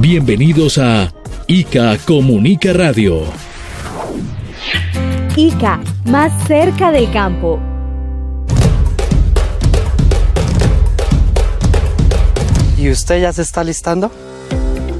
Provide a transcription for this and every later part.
Bienvenidos a ICA Comunica Radio. ICA, más cerca del campo. ¿Y usted ya se está listando?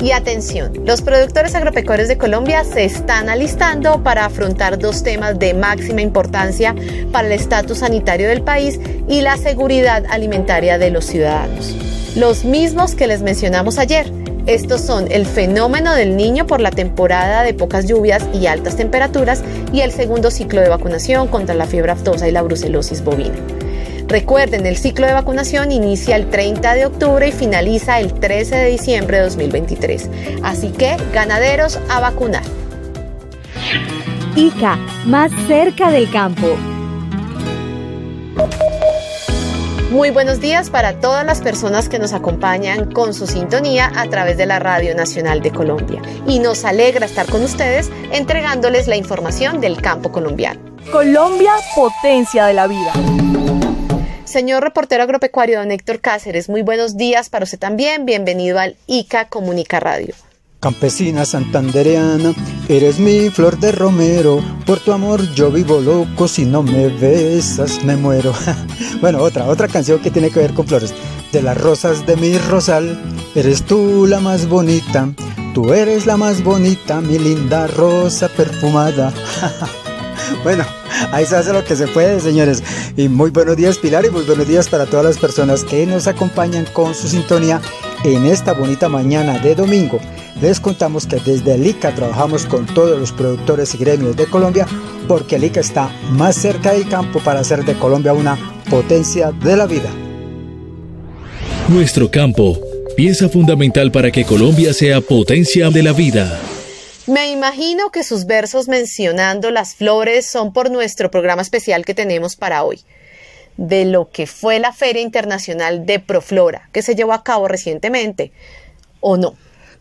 Y atención, los productores agropecuarios de Colombia se están alistando para afrontar dos temas de máxima importancia para el estatus sanitario del país y la seguridad alimentaria de los ciudadanos. Los mismos que les mencionamos ayer. Estos son el fenómeno del niño por la temporada de pocas lluvias y altas temperaturas y el segundo ciclo de vacunación contra la fiebre aftosa y la brucelosis bovina. Recuerden, el ciclo de vacunación inicia el 30 de octubre y finaliza el 13 de diciembre de 2023. Así que, ganaderos a vacunar. ICA, más cerca del campo. Muy buenos días para todas las personas que nos acompañan con su sintonía a través de la Radio Nacional de Colombia. Y nos alegra estar con ustedes entregándoles la información del campo colombiano. Colombia, potencia de la vida. Señor reportero agropecuario don Héctor Cáceres, muy buenos días para usted también. Bienvenido al ICA Comunica Radio. Campesina santandereana, eres mi flor de romero, por tu amor yo vivo loco, si no me besas me muero. bueno, otra, otra canción que tiene que ver con flores. De las rosas de mi rosal, eres tú la más bonita, tú eres la más bonita, mi linda rosa perfumada. bueno, ahí se hace lo que se puede, señores. Y muy buenos días, Pilar, y muy buenos días para todas las personas que nos acompañan con su sintonía en esta bonita mañana de domingo. Les contamos que desde el ICA trabajamos con todos los productores y gremios de Colombia porque el ICA está más cerca del campo para hacer de Colombia una potencia de la vida. Nuestro campo, pieza fundamental para que Colombia sea potencia de la vida. Me imagino que sus versos mencionando las flores son por nuestro programa especial que tenemos para hoy, de lo que fue la Feria Internacional de Proflora, que se llevó a cabo recientemente, ¿o no?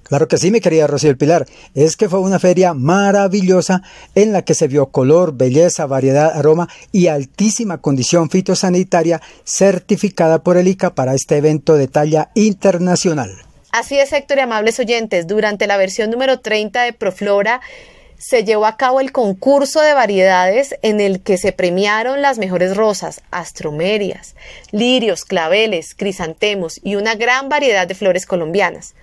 Claro que sí, mi querida Rocío Pilar. Es que fue una feria maravillosa en la que se vio color, belleza, variedad, aroma y altísima condición fitosanitaria certificada por el ICA para este evento de talla internacional. Así es, Héctor y amables oyentes, durante la versión número 30 de Proflora se llevó a cabo el concurso de variedades en el que se premiaron las mejores rosas, astromerias, lirios, claveles, crisantemos y una gran variedad de flores colombianas.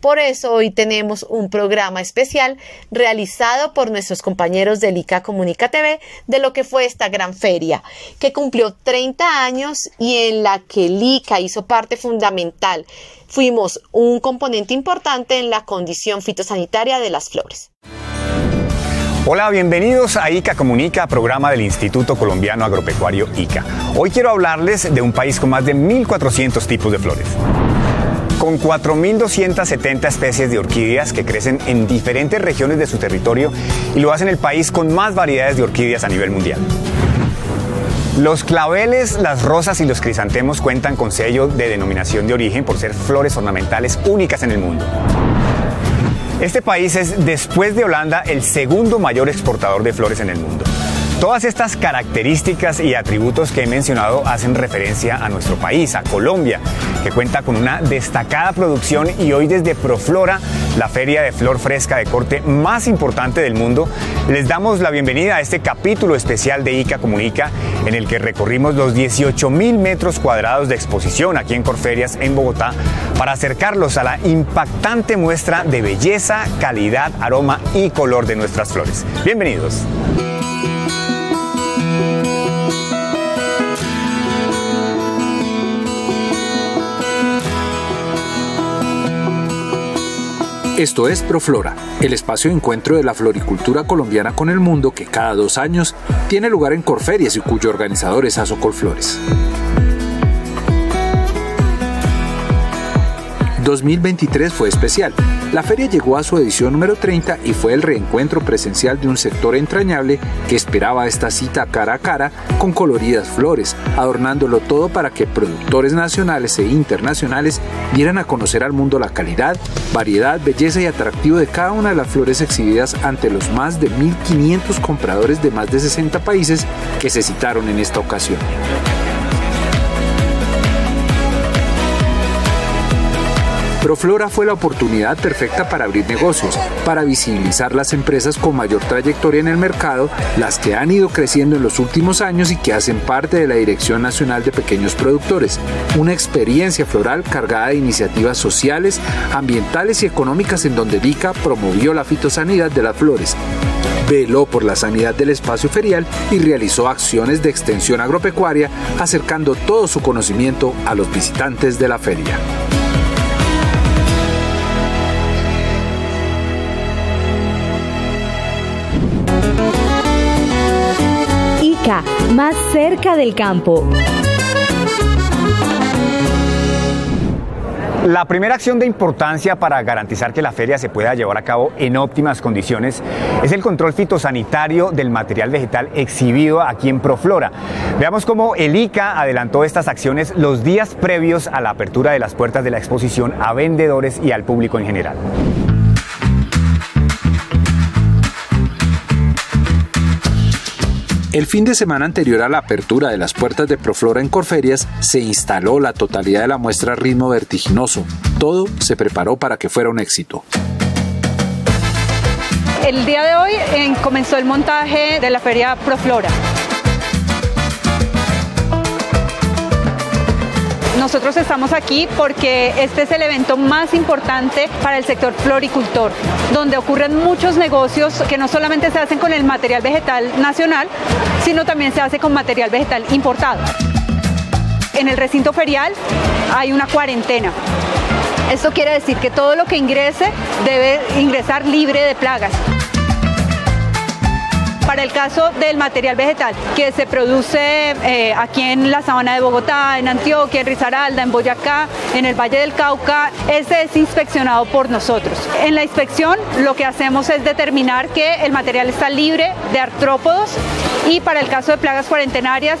Por eso hoy tenemos un programa especial realizado por nuestros compañeros del ICA Comunica TV de lo que fue esta gran feria, que cumplió 30 años y en la que el ICA hizo parte fundamental. Fuimos un componente importante en la condición fitosanitaria de las flores. Hola, bienvenidos a ICA Comunica, programa del Instituto Colombiano Agropecuario ICA. Hoy quiero hablarles de un país con más de 1.400 tipos de flores con 4.270 especies de orquídeas que crecen en diferentes regiones de su territorio y lo hacen el país con más variedades de orquídeas a nivel mundial. Los claveles, las rosas y los crisantemos cuentan con sello de denominación de origen por ser flores ornamentales únicas en el mundo. Este país es, después de Holanda, el segundo mayor exportador de flores en el mundo. Todas estas características y atributos que he mencionado hacen referencia a nuestro país, a Colombia, que cuenta con una destacada producción y hoy desde Proflora, la feria de flor fresca de corte más importante del mundo, les damos la bienvenida a este capítulo especial de ICA Comunica en el que recorrimos los 18 mil metros cuadrados de exposición aquí en Corferias, en Bogotá, para acercarlos a la impactante muestra de belleza, calidad, aroma y color de nuestras flores. Bienvenidos. Esto es Proflora, el espacio de encuentro de la floricultura colombiana con el mundo que cada dos años tiene lugar en Corferias y cuyo organizador es Azocol Flores. 2023 fue especial. La feria llegó a su edición número 30 y fue el reencuentro presencial de un sector entrañable que esperaba esta cita cara a cara con coloridas flores, adornándolo todo para que productores nacionales e internacionales dieran a conocer al mundo la calidad, variedad, belleza y atractivo de cada una de las flores exhibidas ante los más de 1.500 compradores de más de 60 países que se citaron en esta ocasión. Proflora fue la oportunidad perfecta para abrir negocios, para visibilizar las empresas con mayor trayectoria en el mercado, las que han ido creciendo en los últimos años y que hacen parte de la Dirección Nacional de Pequeños Productores, una experiencia floral cargada de iniciativas sociales, ambientales y económicas en donde DICA promovió la fitosanidad de las flores, veló por la sanidad del espacio ferial y realizó acciones de extensión agropecuaria, acercando todo su conocimiento a los visitantes de la feria. Más cerca del campo. La primera acción de importancia para garantizar que la feria se pueda llevar a cabo en óptimas condiciones es el control fitosanitario del material vegetal exhibido aquí en Proflora. Veamos cómo el ICA adelantó estas acciones los días previos a la apertura de las puertas de la exposición a vendedores y al público en general. El fin de semana anterior a la apertura de las puertas de Proflora en Corferias, se instaló la totalidad de la muestra a ritmo vertiginoso. Todo se preparó para que fuera un éxito. El día de hoy eh, comenzó el montaje de la feria Proflora. Nosotros estamos aquí porque este es el evento más importante para el sector floricultor, donde ocurren muchos negocios que no solamente se hacen con el material vegetal nacional, sino también se hace con material vegetal importado. En el recinto ferial hay una cuarentena. Esto quiere decir que todo lo que ingrese debe ingresar libre de plagas para el caso del material vegetal que se produce eh, aquí en la sabana de Bogotá, en Antioquia, en Risaralda, en Boyacá, en el Valle del Cauca, ese es inspeccionado por nosotros. En la inspección lo que hacemos es determinar que el material está libre de artrópodos y para el caso de plagas cuarentenarias,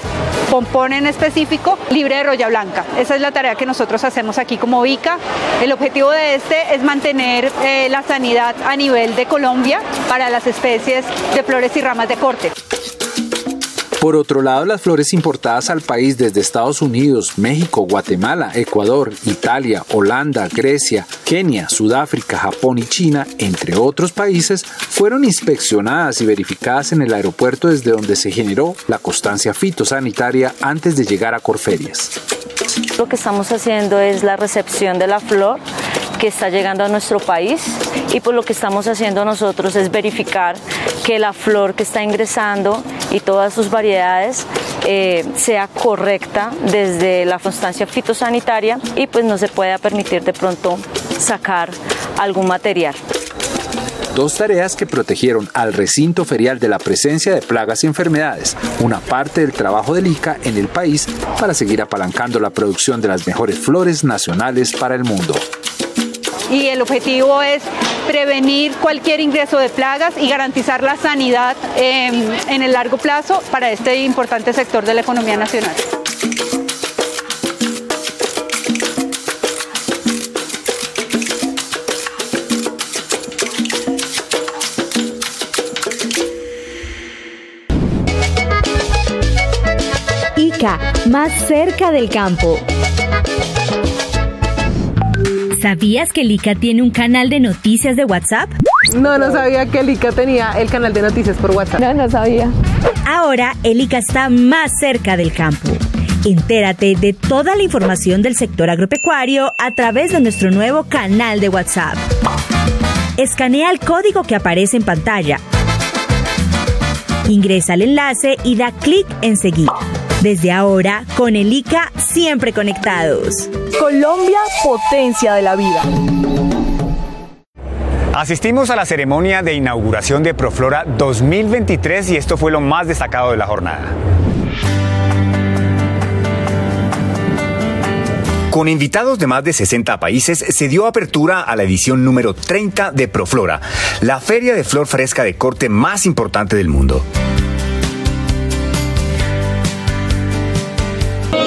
pompón en específico, libre de roya blanca. Esa es la tarea que nosotros hacemos aquí como ICA. El objetivo de este es mantener eh, la sanidad a nivel de Colombia para las especies de flores y ramas de corte. Por otro lado, las flores importadas al país desde Estados Unidos, México, Guatemala, Ecuador, Italia, Holanda, Grecia, Kenia, Sudáfrica, Japón y China, entre otros países, fueron inspeccionadas y verificadas en el aeropuerto desde donde se generó la constancia fitosanitaria antes de llegar a Corferias. Lo que estamos haciendo es la recepción de la flor que está llegando a nuestro país y por lo que estamos haciendo nosotros es verificar que la flor que está ingresando y todas sus variedades eh, sea correcta desde la constancia fitosanitaria y pues no se pueda permitir de pronto sacar algún material. Dos tareas que protegieron al recinto ferial de la presencia de plagas y enfermedades, una parte del trabajo del ICA en el país para seguir apalancando la producción de las mejores flores nacionales para el mundo y el objetivo es prevenir cualquier ingreso de plagas y garantizar la sanidad em, en el largo plazo para este importante sector de la economía nacional. ICA, más cerca del campo. ¿Sabías que Lika tiene un canal de noticias de WhatsApp? No, no sabía que Lika tenía el canal de noticias por WhatsApp. No, no sabía. Ahora, Elica está más cerca del campo. Entérate de toda la información del sector agropecuario a través de nuestro nuevo canal de WhatsApp. Escanea el código que aparece en pantalla. Ingresa al enlace y da clic en seguir. Desde ahora, con el ICA siempre conectados. Colombia, potencia de la vida. Asistimos a la ceremonia de inauguración de Proflora 2023 y esto fue lo más destacado de la jornada. Con invitados de más de 60 países, se dio apertura a la edición número 30 de Proflora, la feria de flor fresca de corte más importante del mundo.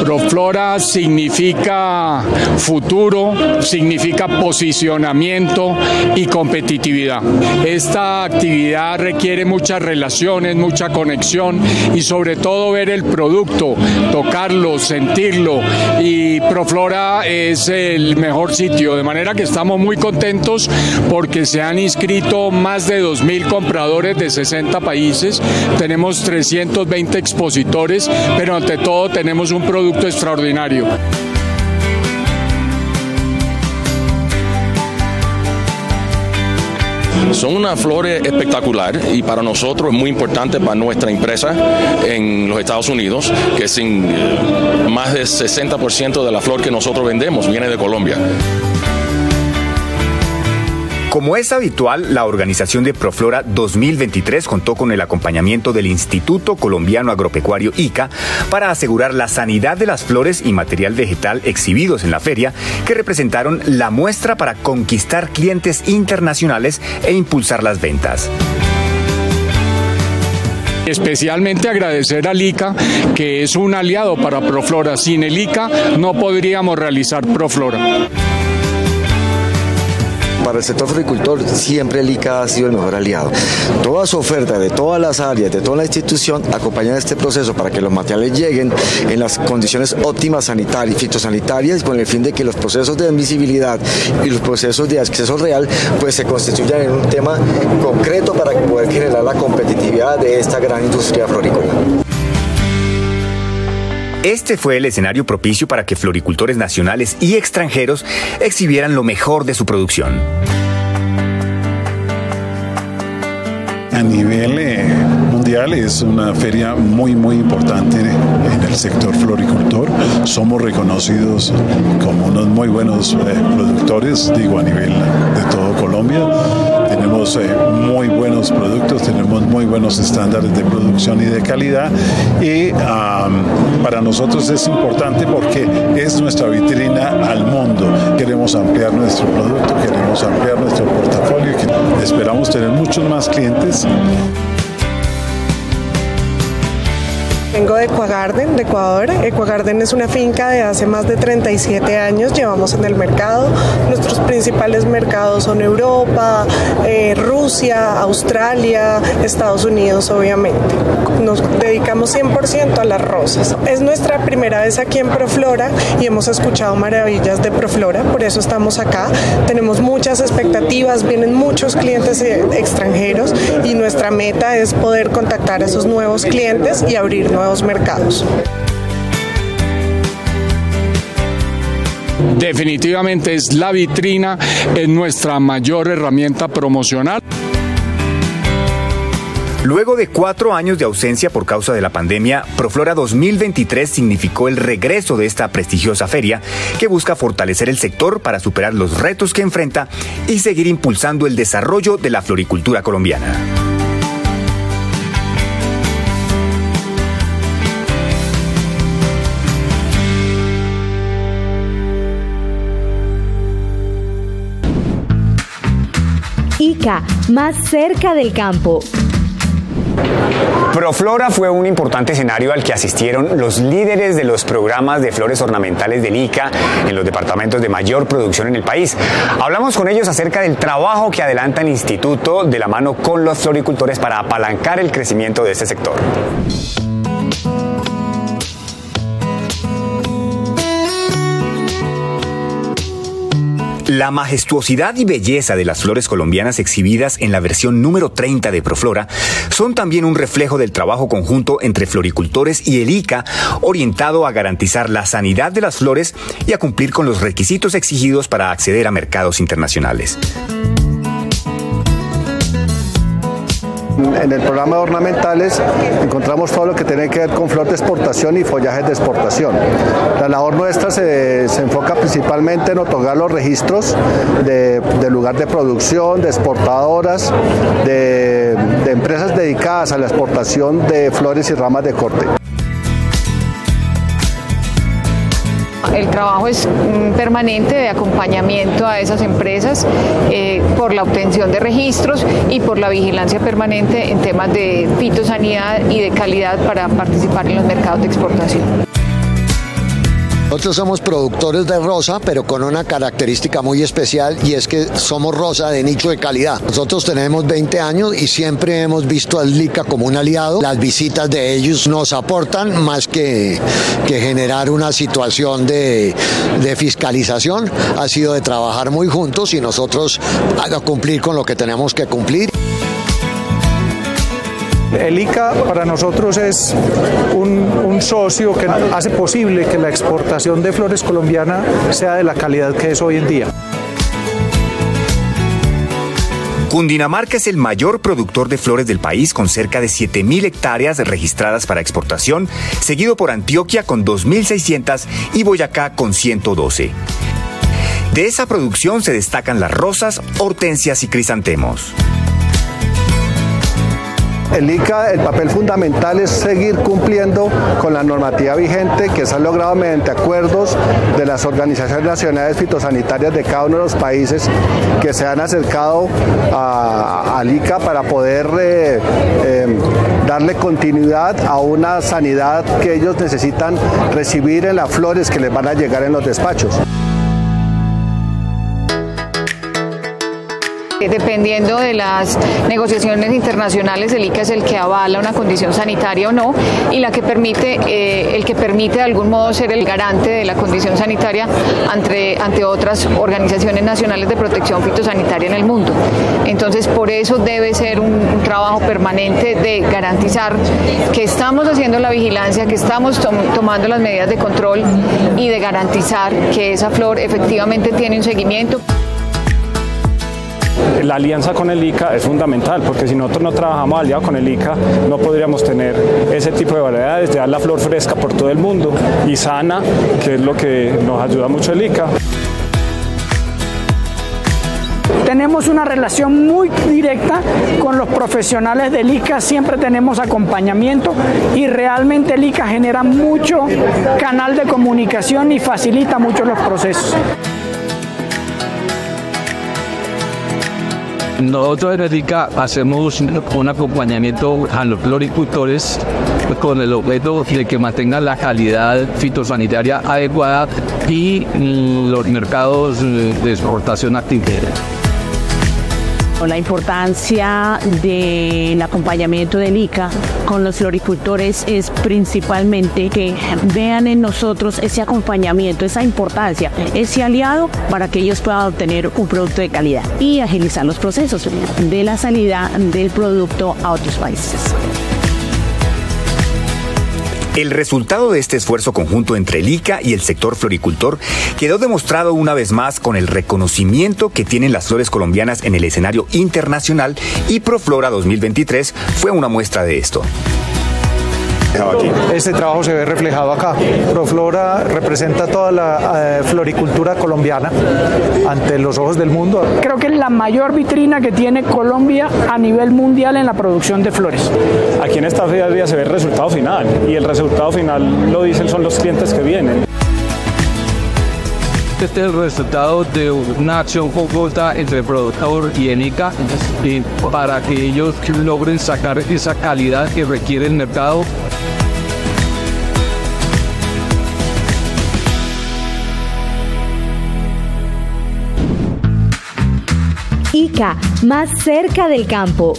Proflora significa futuro, significa posicionamiento y competitividad. Esta actividad requiere muchas relaciones, mucha conexión y sobre todo ver el producto, tocarlo, sentirlo y Proflora es el mejor sitio, de manera que estamos muy contentos porque se han inscrito más de 2.000 compradores de 60 países, tenemos 320 expositores, pero ante todo tenemos un producto extraordinario. Son una flor espectacular y para nosotros es muy importante para nuestra empresa en los Estados Unidos, que sin eh, más del 60% de la flor que nosotros vendemos viene de Colombia. Como es habitual, la organización de Proflora 2023 contó con el acompañamiento del Instituto Colombiano Agropecuario ICA para asegurar la sanidad de las flores y material vegetal exhibidos en la feria, que representaron la muestra para conquistar clientes internacionales e impulsar las ventas. Especialmente agradecer al ICA, que es un aliado para Proflora. Sin el ICA no podríamos realizar Proflora. Para el sector floricultor siempre el ICA ha sido el mejor aliado. Toda su oferta de todas las áreas, de toda la institución, acompañan este proceso para que los materiales lleguen en las condiciones óptimas sanitarias, fitosanitarias, con el fin de que los procesos de admisibilidad y los procesos de acceso real pues se constituyan en un tema concreto para poder generar la competitividad de esta gran industria florícola. Este fue el escenario propicio para que floricultores nacionales y extranjeros exhibieran lo mejor de su producción. A nivel eh, mundial es una feria muy muy importante en el sector floricultor. Somos reconocidos como unos muy buenos eh, productores, digo a nivel de todo Colombia tenemos eh, muy buenos productos, tenemos muy buenos estándares de producción y de calidad y para nosotros es importante porque es nuestra vitrina al mundo. Queremos ampliar nuestro producto, queremos ampliar nuestro portafolio esperamos tener muchos más clientes. Vengo de Ecuagarden, de Ecuador. Ecuagarden es una finca de hace más de 37 años, llevamos en el mercado. Nuestros principales mercados son Europa, eh, Rusia, Australia, Estados Unidos, obviamente. Nos dedicamos 100% a las rosas. Es nuestra primera vez aquí en Proflora y hemos escuchado maravillas de Proflora, por eso estamos acá. Tenemos muchas expectativas, vienen muchos clientes eh, extranjeros y nuestra meta es poder contactar a esos nuevos clientes y abrir nuevos mercados. Definitivamente es la vitrina, es nuestra mayor herramienta promocional. Luego de cuatro años de ausencia por causa de la pandemia, Proflora 2023 significó el regreso de esta prestigiosa feria que busca fortalecer el sector para superar los retos que enfrenta y seguir impulsando el desarrollo de la floricultura colombiana. Más cerca del campo. Proflora fue un importante escenario al que asistieron los líderes de los programas de flores ornamentales del ICA en los departamentos de mayor producción en el país. Hablamos con ellos acerca del trabajo que adelanta el instituto de la mano con los floricultores para apalancar el crecimiento de este sector. La majestuosidad y belleza de las flores colombianas exhibidas en la versión número 30 de Proflora son también un reflejo del trabajo conjunto entre floricultores y el ICA, orientado a garantizar la sanidad de las flores y a cumplir con los requisitos exigidos para acceder a mercados internacionales. En el programa de ornamentales encontramos todo lo que tiene que ver con flor de exportación y follajes de exportación. La labor nuestra se, enfoca principalmente en otorgar los registros de, lugar de producción, de exportadoras, de empresas dedicadas a la exportación de flores y ramas de corte. El trabajo es mm, permanente de acompañamiento a esas empresas eh, por la obtención de registros y por la vigilancia permanente en temas de fitosanidad y de calidad para participar en los mercados de exportación. Nosotros somos productores de rosa, pero con una característica muy especial y es que somos rosa de nicho de calidad. Nosotros tenemos 20 años y siempre hemos visto al LICA como un aliado. Las visitas de ellos nos aportan más que, que generar una situación de, de fiscalización. Ha sido de trabajar muy juntos y nosotros a cumplir con lo que tenemos que cumplir. El ICA para nosotros es un, socio que hace posible que la exportación de flores colombiana sea de la calidad que es hoy en día. Cundinamarca es el mayor productor de flores del país con cerca de 7.000 hectáreas registradas para exportación, seguido por Antioquia con 2.600 y Boyacá con 112. De esa producción se destacan las rosas, hortensias y crisantemos. El ICA, el papel fundamental es seguir cumpliendo con la normativa vigente que se ha logrado mediante acuerdos de las organizaciones nacionales fitosanitarias de cada uno de los países que se han acercado al ICA para poder eh, eh, darle continuidad a una sanidad que ellos necesitan recibir en las flores que les van a llegar en los despachos. Dependiendo de las negociaciones internacionales, el ICA es el que avala una condición sanitaria o no y la que permite, eh, el que permite de algún modo ser el garante de la condición sanitaria ante otras organizaciones nacionales de protección fitosanitaria en el mundo. Entonces, por eso debe ser un, trabajo permanente de garantizar que estamos haciendo la vigilancia, que estamos tomando las medidas de control y de garantizar que esa flor efectivamente tiene un seguimiento la alianza con el ICA es fundamental, porque si nosotros no trabajamos aliado con el ICA, no podríamos tener ese tipo de variedades, de dar la flor fresca por todo el mundo y sana, que es lo que nos ayuda mucho el ICA. Tenemos una relación muy directa con los profesionales del ICA, siempre tenemos acompañamiento y realmente el ICA genera mucho canal de comunicación y facilita mucho los procesos. Nosotros en ERICA hacemos un acompañamiento a los floricultores con el objeto de que mantengan la calidad fitosanitaria adecuada y los mercados de exportación activos. La importancia del acompañamiento del ICA con los floricultores es principalmente que vean en nosotros ese acompañamiento, esa importancia, ese aliado para que ellos puedan obtener un producto de calidad y agilizar los procesos de la salida del producto a otros países. El resultado de este esfuerzo conjunto entre el ICA y el sector floricultor quedó demostrado una vez más con el reconocimiento que tienen las flores colombianas en el escenario internacional y Proflora 2023 fue una muestra de esto. Este trabajo se ve reflejado acá. Proflora representa toda la eh, floricultura colombiana ante los ojos del mundo. Creo que es la mayor vitrina que tiene Colombia a nivel mundial en la producción de flores. Aquí en esta feria se ve el resultado final y el resultado final lo dicen son los clientes que vienen. Este es el resultado de una acción conjunta entre el productor y ENICA para que ellos logren sacar esa calidad que requiere el mercado ICA, más cerca del campo.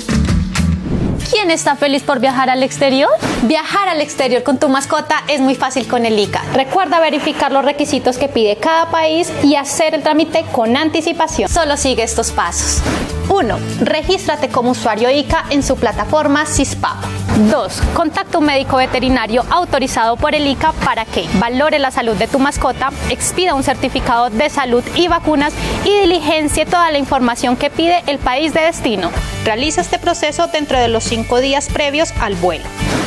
¿Quién está feliz por viajar al exterior? Viajar al exterior con tu mascota es muy fácil con el ICA. Recuerda verificar los requisitos que pide cada país y hacer el trámite con anticipación. Solo sigue estos pasos. 1. Regístrate como usuario ICA en su plataforma CISPAP. 2. Contacta un médico veterinario autorizado por el ICA para que valore la salud de tu mascota, expida un certificado de salud y vacunas y diligencie toda la información que pide el país de destino. Realiza este proceso dentro de los 5 días previos al vuelo.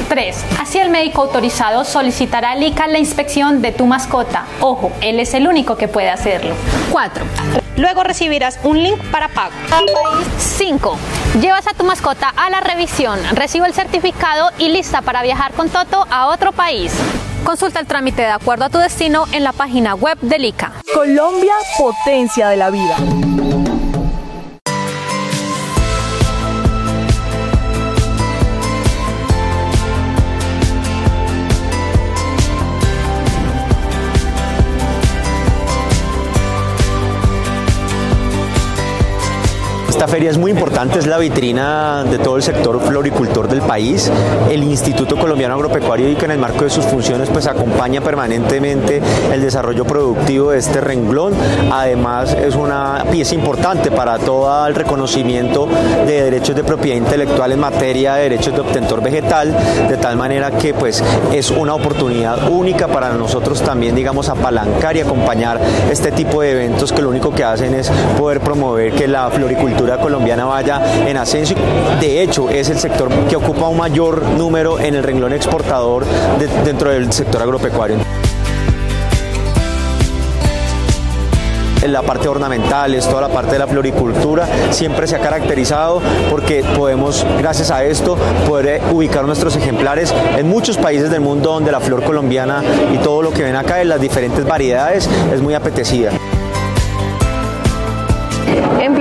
3. Así el médico autorizado solicitará al ICA la inspección de tu mascota. Ojo, él es el único que puede hacerlo. 4. Luego recibirás un link para pago. 5. Llevas a tu mascota a la revisión, recibe el certificado y lista para viajar con Toto a otro país. Consulta el trámite de acuerdo a tu destino en la página web del ICA. Colombia, potencia de la vida. Esta feria es muy importante, es la vitrina de todo el sector floricultor del país. El Instituto Colombiano Agropecuario y que en el marco de sus funciones pues acompaña permanentemente el desarrollo productivo de este renglón. Además es una pieza importante para todo el reconocimiento de derechos de propiedad intelectual en materia de derechos de obtentor vegetal, de tal manera que pues es una oportunidad única para nosotros también digamos apalancar y acompañar este tipo de eventos que lo único que hacen es poder promover que la floricultura colombiana vaya en ascenso. De hecho, es el sector que ocupa un mayor número en el renglón exportador de, dentro del sector agropecuario. la parte ornamental, es toda la parte de la floricultura, siempre se ha caracterizado porque podemos, gracias a esto, poder ubicar nuestros ejemplares en muchos países del mundo donde la flor colombiana y todo lo que ven acá en las diferentes variedades es muy apetecida.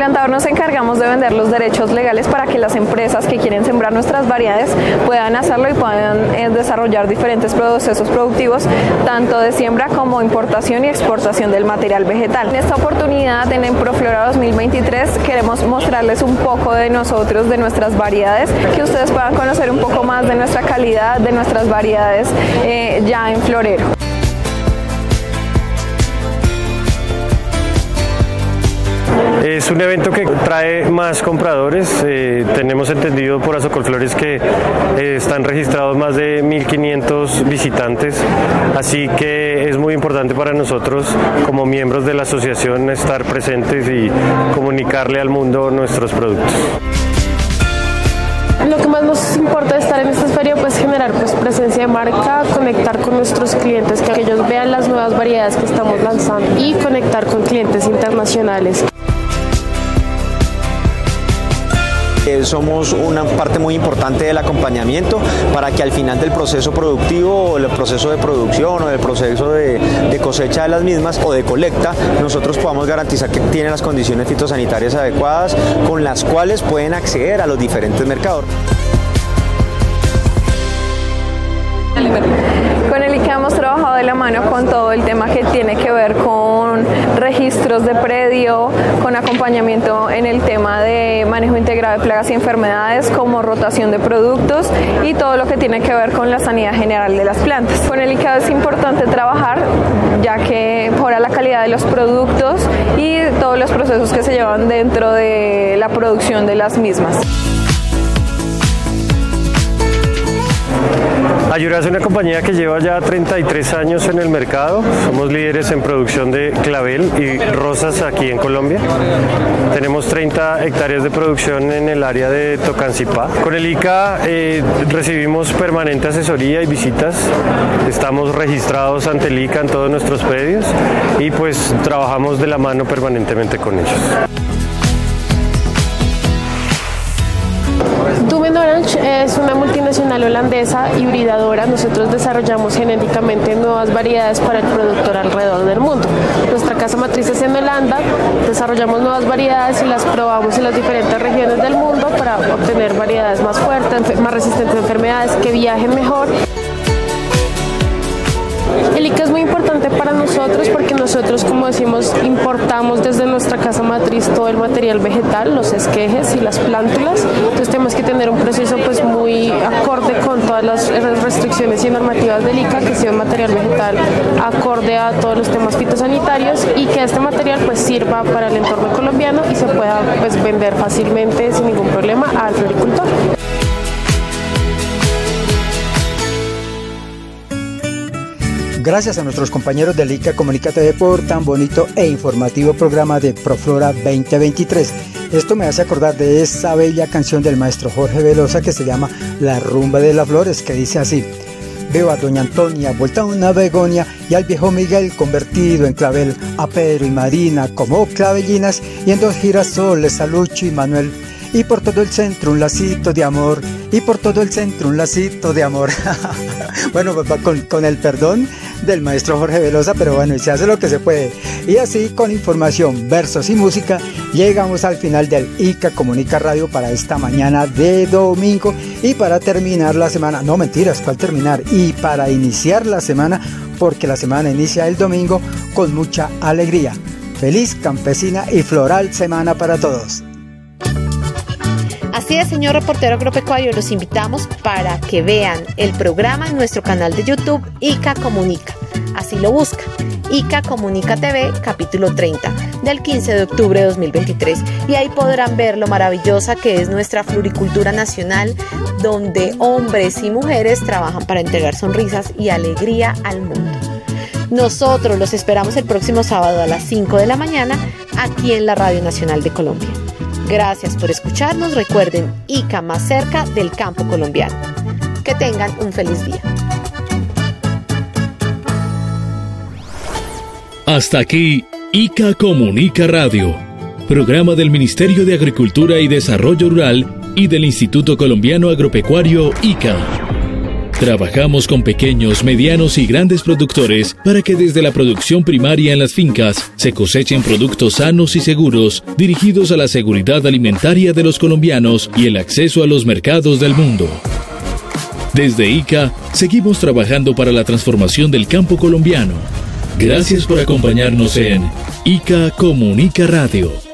Plantador nos encargamos de vender los derechos legales para que las empresas que quieren sembrar nuestras variedades puedan hacerlo y puedan eh, desarrollar diferentes procesos productivos, tanto de siembra como importación y exportación del material vegetal. En esta oportunidad en Proflora 2023 queremos mostrarles un poco de nosotros, de nuestras variedades, que ustedes puedan conocer un poco más de nuestra calidad, de nuestras variedades eh, ya en florero. Es un evento que trae más compradores. Eh, tenemos entendido por Azocolflores que eh, están registrados más de 1.500 visitantes, así que es muy importante para nosotros como miembros de la asociación estar presentes y comunicarle al mundo nuestros productos. Lo que más nos importa de estar en esta feria pues generar pues presencia de marca, conectar con nuestros clientes, que ellos vean las nuevas variedades que estamos lanzando y conectar con clientes internacionales. Somos una parte muy importante del acompañamiento para que al final del proceso productivo o el proceso de producción o del proceso de, cosecha de las mismas o de colecta, nosotros podamos garantizar que tienen las condiciones fitosanitarias adecuadas con las cuales pueden acceder a los diferentes mercados. Con el IKEA hemos trabajado de la mano con todo el tema que tiene que ver con registros de predio, con acompañamiento en el tema de manejo integrado de plagas y enfermedades, como rotación de productos y todo lo que tiene que ver con la sanidad general de las plantas. Con el IKEA es importante trabajar ya que mejora la calidad de los productos y todos los procesos que se llevan dentro de la producción de las mismas. Ayura es una compañía que lleva ya 33 años en el mercado. Somos líderes en producción de clavel y rosas aquí en Colombia. Tenemos 30 hectáreas de producción en el área de Tocancipá. Con el ICA eh, recibimos permanente asesoría y visitas. Estamos registrados ante el ICA en todos nuestros predios y pues trabajamos de la mano permanentemente con ellos. Es una multinacional holandesa hibridadora. Nosotros desarrollamos genéticamente nuevas variedades para el productor alrededor del mundo. Nuestra casa matriz es en Holanda. Desarrollamos nuevas variedades y las probamos en las diferentes regiones del mundo para obtener variedades más fuertes, más resistentes a enfermedades, que viajen mejor. El ICA es muy importante para nosotros porque nosotros, como decimos, importamos desde nuestra casa matriz todo el material vegetal, los esquejes y las plántulas. Entonces tenemos que tener un proceso las restricciones y normativas del ICA, que sea un material vegetal acorde a todos los temas fitosanitarios y que este material pues sirva para el entorno colombiano y se pueda pues vender fácilmente sin ningún problema al floricultor. Gracias a nuestros compañeros de ICA Comunícate por tan bonito e informativo programa de Proflora 2023. Esto me hace acordar de esa bella canción del maestro Jorge Velosa que se llama La rumba de las flores, que dice así. Veo a doña Antonia vuelta a una begonia y al viejo Miguel convertido en clavel, a Pedro y Marina como clavellinas y en dos girasoles a Lucho y Manuel y por todo el centro un lacito de amor y por todo el centro un lacito de amor. bueno, con, con el perdón del maestro Jorge Velosa, pero bueno, se hace lo que se puede. Y así con información, versos y música, llegamos al final del ICA Comunica Radio para esta mañana de domingo y para terminar la semana, no mentiras, ¿cuál terminar? Y para iniciar la semana, porque la semana inicia el domingo con mucha alegría. Feliz campesina y floral semana para todos. Así es, señor reportero agropecuario, los invitamos para que vean el programa en nuestro canal de YouTube ICA Comunica. Así lo busca. ICA Comunica TV, capítulo 30, del 15 de octubre de 2023. Y ahí podrán ver lo maravillosa que es nuestra floricultura nacional, donde hombres y mujeres trabajan para entregar sonrisas y alegría al mundo. Nosotros los esperamos el próximo sábado a las 5 de la mañana aquí en la Radio Nacional de Colombia. Gracias por escucharnos. Recuerden, ICA más cerca del campo colombiano. Que tengan un feliz día. Hasta aquí, ICA Comunica Radio, programa del Ministerio de Agricultura y Desarrollo Rural y del Instituto Colombiano Agropecuario ICA. Trabajamos con pequeños, medianos y grandes productores para que desde la producción primaria en las fincas se cosechen productos sanos y seguros dirigidos a la seguridad alimentaria de los colombianos y el acceso a los mercados del mundo. Desde ICA seguimos trabajando para la transformación del campo colombiano. Gracias por acompañarnos en ICA Comunica Radio.